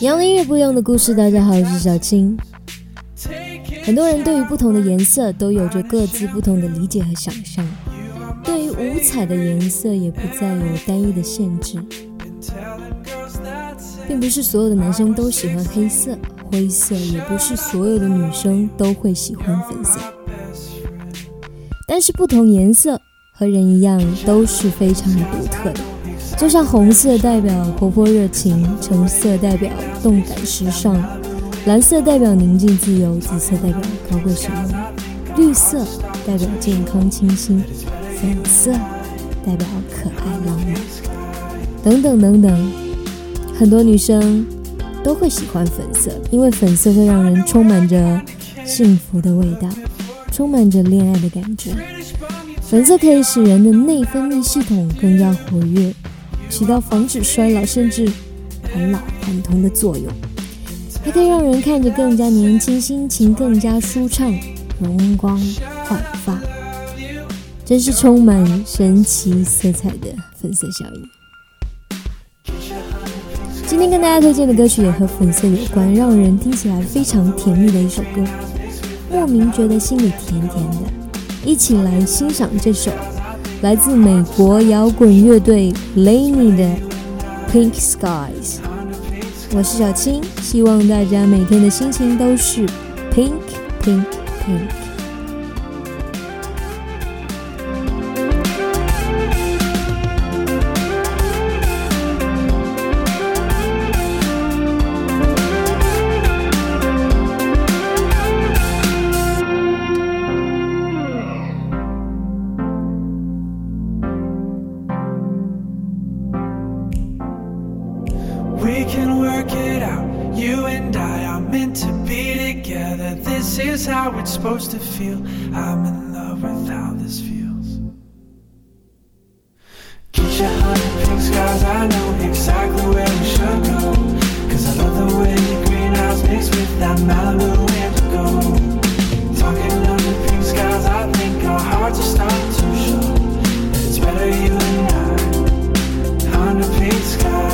杨林月不一样的故事，大家好，我是小青。很多人对于不同的颜色都有着各自不同的理解和想象，对于五彩的颜色也不再有单一的限制，并不是所有的男生都喜欢黑色、灰色，也不是所有的女生都会喜欢粉色。但是不同颜色和人一样都是非常独特的，就像红色代表活泼热情，橙色代表动感时尚。蓝色代表宁静自由，紫色代表高贵神秘，绿色代表健康清新，粉色代表可爱浪漫，等等等等。很多女生都会喜欢粉色，因为粉色会让人充满着幸福的味道，充满着恋爱的感觉。粉色可以使人的内分泌系统更加活跃，起到防止衰老甚至返老还童的作用。还可以让人看着更加年轻，心情更加舒畅，容光焕发，真是充满神奇色彩的粉色效应。今天跟大家推荐的歌曲也和粉色有关，让人听起来非常甜蜜的一首歌，莫名觉得心里甜甜的。一起来欣赏这首来自美国摇滚乐队 Laney 的《Pink Skies》。我是小青，希望大家每天的心情都是 pink pink pink。You and I are meant to be together. This is how it's supposed to feel. I'm in love with how this feels. Keep your heart pink skies. I know exactly where you should go. Cause I love the way your green eyes mix with that Malibu go Talking under pink skies, I think our hearts are starting to show. It's better you and I under pink skies.